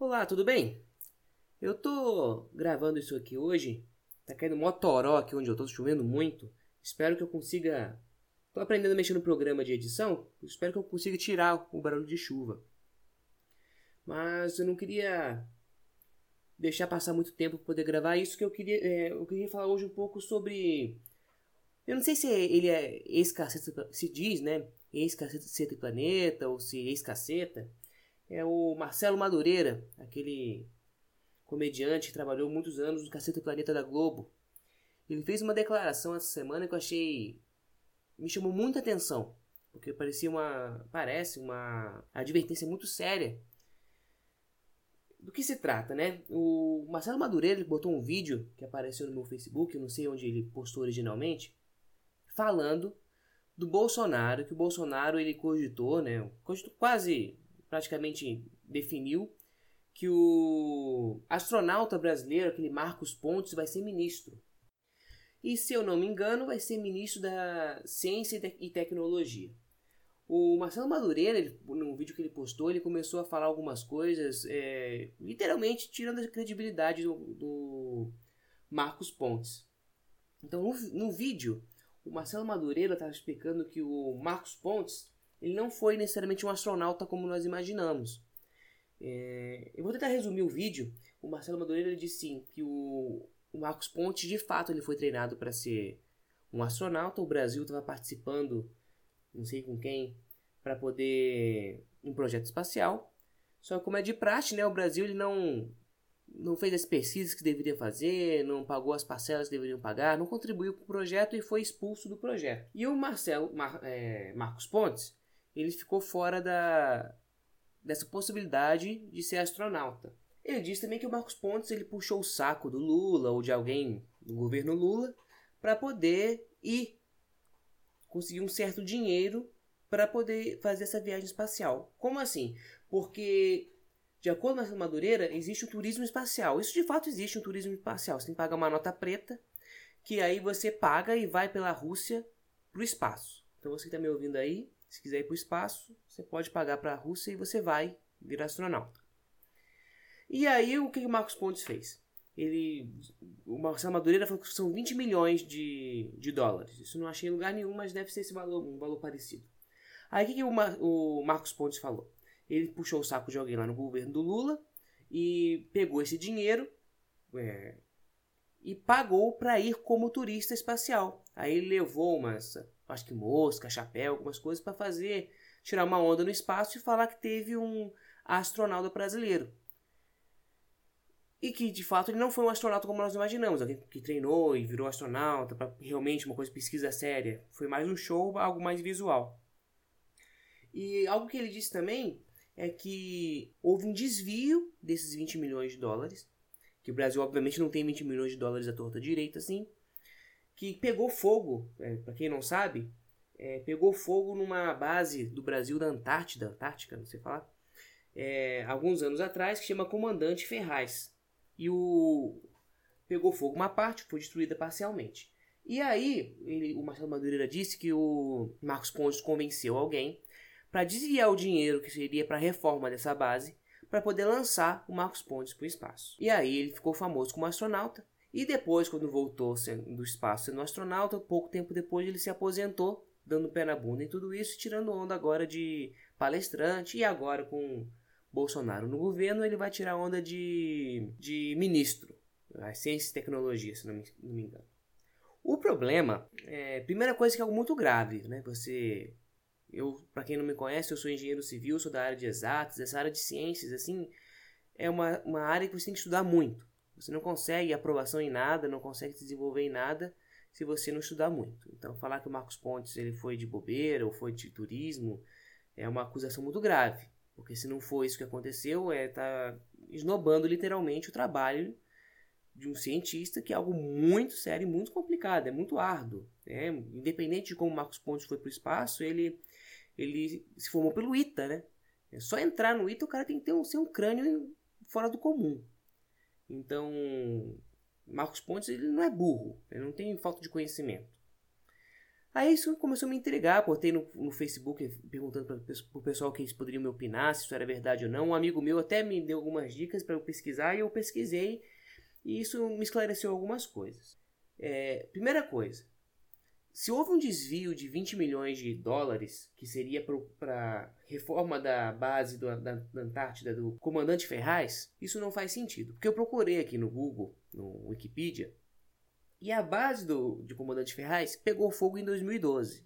Olá, tudo bem? Eu tô gravando isso aqui hoje. Tá caindo mó toró aqui onde eu tô, chovendo muito. Espero que eu consiga. Tô aprendendo a mexer no programa de edição. Espero que eu consiga tirar o barulho de chuva. Mas eu não queria deixar passar muito tempo para poder gravar isso que eu queria. É, eu queria falar hoje um pouco sobre. Eu não sei se ele é ex-caceta. Se diz, né? Ex-caceta planeta ou se ex-caceta é o Marcelo Madureira, aquele comediante que trabalhou muitos anos no Cacete Planeta da Globo. Ele fez uma declaração essa semana que eu achei. me chamou muita atenção. Porque parecia uma. parece uma advertência muito séria. Do que se trata, né? O Marcelo Madureira botou um vídeo que apareceu no meu Facebook, eu não sei onde ele postou originalmente, falando do Bolsonaro, que o Bolsonaro ele cogitou, né? Cogitou quase praticamente definiu que o astronauta brasileiro, aquele Marcos Pontes, vai ser ministro. E se eu não me engano, vai ser ministro da Ciência e Tecnologia. O Marcelo Madureira, ele, no vídeo que ele postou, ele começou a falar algumas coisas, é, literalmente tirando a credibilidade do, do Marcos Pontes. Então, no, no vídeo, o Marcelo Madureira estava explicando que o Marcos Pontes ele não foi necessariamente um astronauta como nós imaginamos. É, eu vou tentar resumir o vídeo. O Marcelo Madureira disse sim que o, o Marcos Pontes de fato ele foi treinado para ser um astronauta. O Brasil estava participando, não sei com quem, para poder um projeto espacial. Só que como é de praxe, né, o Brasil ele não não fez as pesquisas que deveria fazer, não pagou as parcelas que deveriam pagar, não contribuiu para o projeto e foi expulso do projeto. E o Marcelo Mar, é, Marcos Pontes ele ficou fora da, dessa possibilidade de ser astronauta. Ele diz também que o Marcos Pontes ele puxou o saco do Lula ou de alguém do governo Lula para poder ir conseguir um certo dinheiro para poder fazer essa viagem espacial. Como assim? Porque de acordo com a Madureira, existe o turismo espacial. Isso de fato existe um turismo espacial. Você tem que pagar uma nota preta, que aí você paga e vai pela Rússia para o espaço. Então você que está me ouvindo aí, se quiser ir para o espaço, você pode pagar para a Rússia e você vai virar astronauta. E aí o que o Marcos Pontes fez? Ele, o Marcelo Madureira falou que são 20 milhões de, de dólares. Isso não achei em lugar nenhum, mas deve ser esse valor, um valor parecido. Aí o que, que o, Mar, o Marcos Pontes falou? Ele puxou o saco de alguém lá no governo do Lula e pegou esse dinheiro é, e pagou para ir como turista espacial. Aí ele levou umas acho que mosca, chapéu, algumas coisas para fazer, tirar uma onda no espaço e falar que teve um astronauta brasileiro. E que de fato ele não foi um astronauta como nós imaginamos, alguém que treinou e virou astronauta para realmente uma coisa pesquisa séria. Foi mais um show, algo mais visual. E algo que ele disse também é que houve um desvio desses 20 milhões de dólares, que o Brasil obviamente não tem 20 milhões de dólares à torta direita assim, que pegou fogo, é, para quem não sabe, é, pegou fogo numa base do Brasil da Antártida, Antártica, não sei falar, é, alguns anos atrás, que chama Comandante Ferraz. E o pegou fogo uma parte, foi destruída parcialmente. E aí, ele, o Marcelo Madureira disse que o Marcos Pontes convenceu alguém para desviar o dinheiro que seria para a reforma dessa base para poder lançar o Marcos Pontes para o espaço. E aí ele ficou famoso como astronauta e depois, quando voltou do espaço sendo astronauta, pouco tempo depois ele se aposentou, dando pé na bunda em tudo isso, tirando onda agora de palestrante e agora com Bolsonaro no governo, ele vai tirar onda de, de ministro, ciência e tecnologia, se não me, não me engano. O problema, é, primeira coisa que é algo muito grave, né? Você, eu, para quem não me conhece, eu sou engenheiro civil, sou da área de exatos, essa área de ciências, assim, é uma, uma área que você tem que estudar muito. Você não consegue aprovação em nada, não consegue se desenvolver em nada se você não estudar muito. Então, falar que o Marcos Pontes ele foi de bobeira ou foi de turismo é uma acusação muito grave, porque se não for isso que aconteceu, é tá esnobando literalmente o trabalho de um cientista, que é algo muito sério e muito complicado, é muito árduo. Né? Independente de como Marcos Pontes foi para o espaço, ele, ele se formou pelo ITA, né? É só entrar no ITA, o cara tem que ter um, ser um crânio fora do comum. Então, Marcos Pontes ele não é burro, ele não tem falta de conhecimento. Aí isso começou a me intrigar, botei no, no Facebook perguntando para o pessoal que eles poderiam me opinar, se isso era verdade ou não. Um amigo meu até me deu algumas dicas para eu pesquisar e eu pesquisei e isso me esclareceu algumas coisas. É, primeira coisa, se houve um desvio de 20 milhões de dólares, que seria para reforma da base do, da, da, Antártida do comandante Ferraz, isso não faz sentido. Porque eu procurei aqui no Google, no Wikipedia, e a base do, comandante Ferraz pegou fogo em 2012.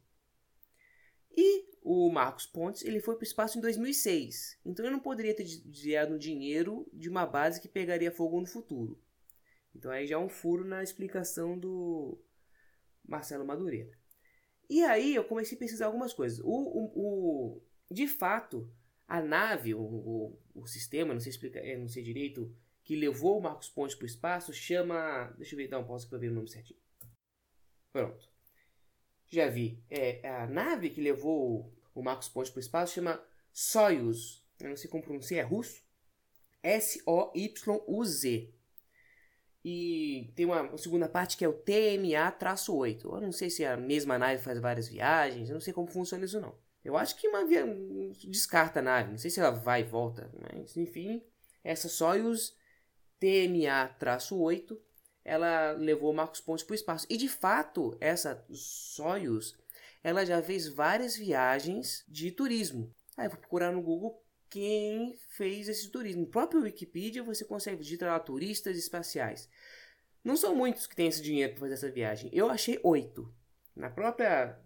E o Marcos Pontes ele foi para o espaço em 2006. Então ele não poderia ter desviado dinheiro de uma base que pegaria fogo no futuro. Então aí já é um furo na explicação do Marcelo Madureira. E aí eu comecei a pesquisar algumas coisas. O, o, o de fato, a nave, o, o, o, sistema, não sei explicar, não sei direito, que levou o Marcos Pontes para o espaço chama. Deixa eu ver, dar um pausa para ver o nome certinho. Pronto. Já vi. É, a nave que levou o Marcos Pontes para o espaço chama Soyuz. Eu não sei como pronunciar, é russo? S-O-Y-U-Z. E tem uma, uma, segunda parte que é o TMA-8. Eu não sei se a mesma nave faz várias viagens, eu não sei como funciona isso não. Eu acho que uma via... descarta a nave, não sei se ela vai e volta, mas enfim, essa Soyuz TMA-8, ela levou Marcos Pontes para o espaço. E de fato, essa Soyuz, ela já fez várias viagens de turismo. Aí eu vou procurar no Google quem fez esse turismo. No próprio Wikipedia você consegue digitar lá turistas espaciais. Não são muitos que têm esse dinheiro para fazer essa viagem. Eu achei oito. Na própria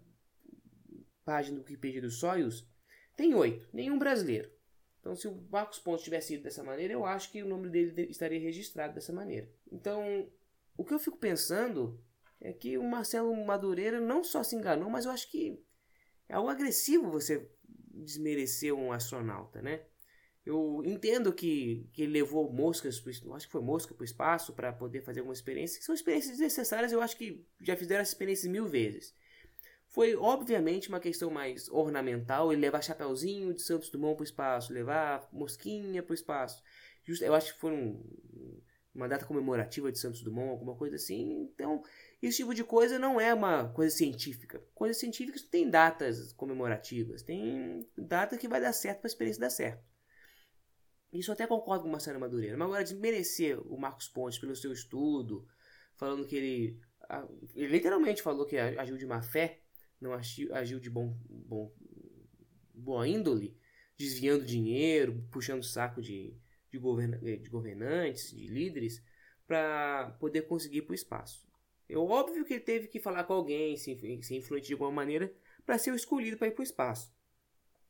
página do Wikipedia do Soyuz, tem oito. Nenhum brasileiro. Então, se o Marcos Pontes tivesse ido dessa maneira, eu acho que o nome dele estaria registrado dessa maneira. Então, o que eu fico pensando é que o Marcelo Madureira não só se enganou, mas eu acho que é algo agressivo você desmerecer um astronauta, né? Eu entendo que, que ele levou moscas, acho que foi mosca para o espaço para poder fazer alguma experiência, que são experiências desnecessárias, eu acho que já fizeram essa experiência mil vezes. Foi obviamente uma questão mais ornamental, ele levar chapéuzinho de Santos Dumont para o espaço, levar mosquinha para o espaço. Just, eu acho que foi um, uma data comemorativa de Santos Dumont, alguma coisa assim. Então, esse tipo de coisa não é uma coisa científica. Coisas científicas tem datas comemorativas, tem data que vai dar certo para a experiência dar certo. Isso eu até concordo com o Marcelo Madureira. Mas agora desmerecer o Marcos Pontes pelo seu estudo, falando que ele, ele literalmente falou que agiu de má fé, não agiu de bom, bom, boa índole, desviando dinheiro, puxando saco de, de, governa, de governantes, de líderes, para poder conseguir ir para o espaço. É óbvio que ele teve que falar com alguém, se, se influente de alguma maneira, para ser o escolhido para ir para o espaço.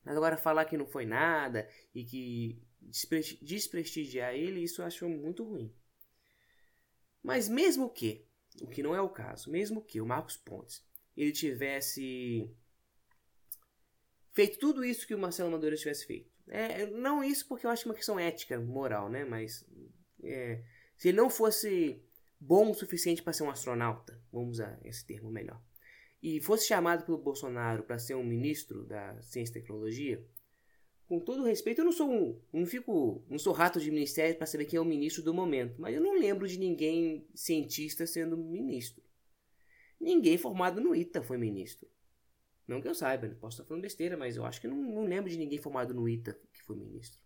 Mas agora falar que não foi nada e que desprestigiar ele, isso eu acho muito ruim. Mas mesmo que, o que não é o caso, mesmo que o Marcos Pontes ele tivesse feito tudo isso que o Marcelo Madureira tivesse feito. É, não isso porque eu acho que é uma questão ética, moral, né? Mas é, se ele não fosse bom o suficiente para ser um astronauta, vamos usar esse termo melhor, e fosse chamado pelo Bolsonaro para ser um ministro da Ciência e Tecnologia, com todo respeito, eu não sou um, não fico, não sou rato de ministério para saber quem é o ministro do momento, mas eu não lembro de ninguém cientista sendo ministro. Ninguém formado no ITA foi ministro. Não que eu saiba, posso estar falando besteira, mas eu acho que não, não lembro de ninguém formado no ITA que foi ministro.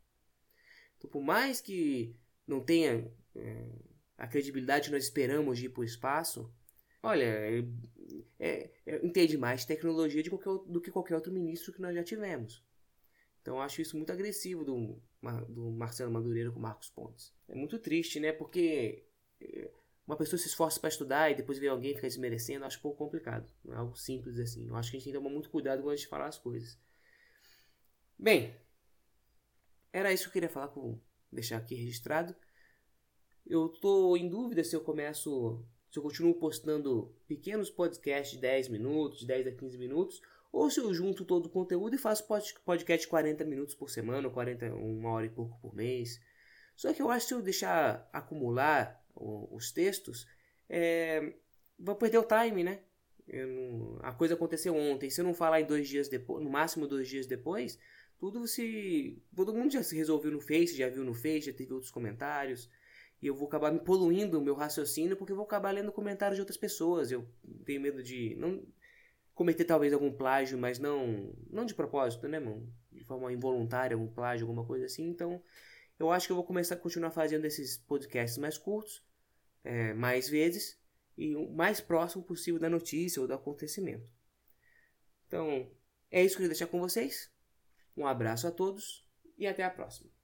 Então, por mais que não tenha é, a credibilidade que nós esperamos de ir para o espaço, olha, é, é, é, entende mais tecnologia qualquer, do que qualquer outro ministro que nós já tivemos. Então acho isso muito agressivo do, do Marcelo Madureira com Marcos Pontes. É muito triste, né? Porque é, uma pessoa se esforça para estudar e depois vê alguém ficar desmerecendo, acho um pouco complicado. Não é algo simples assim. Eu acho que a gente tem que tomar muito cuidado quando a gente falar as coisas. Bem, era isso que eu queria falar com deixar aqui registrado. Eu tô em dúvida se eu começo, se eu continuo postando pequenos podcasts de 10 minutos, de 10 a 15 minutos, ou se eu junto todo o conteúdo e faço podcast de 40 minutos por semana, ou 40, uma hora e pouco por mês. Só que eu acho que se eu deixar acumular os textos, é, vou perder o time, né? Não, a coisa aconteceu ontem. Se eu não falar em dois dias depois, no máximo dois dias depois, tudo se. Todo mundo já se resolveu no Face, já viu no Face, já teve outros comentários e eu vou acabar me poluindo o meu raciocínio porque eu vou acabar lendo comentários de outras pessoas. Eu tenho medo de. Não, cometer talvez algum plágio, mas não não de propósito, né, mano? De forma involuntária, algum plágio, alguma coisa assim. Então, eu acho que eu vou começar a continuar fazendo esses podcasts mais curtos, é, mais vezes, e o mais próximo possível da notícia ou do acontecimento. Então, é isso que eu queria deixar com vocês. Um abraço a todos e até a próxima.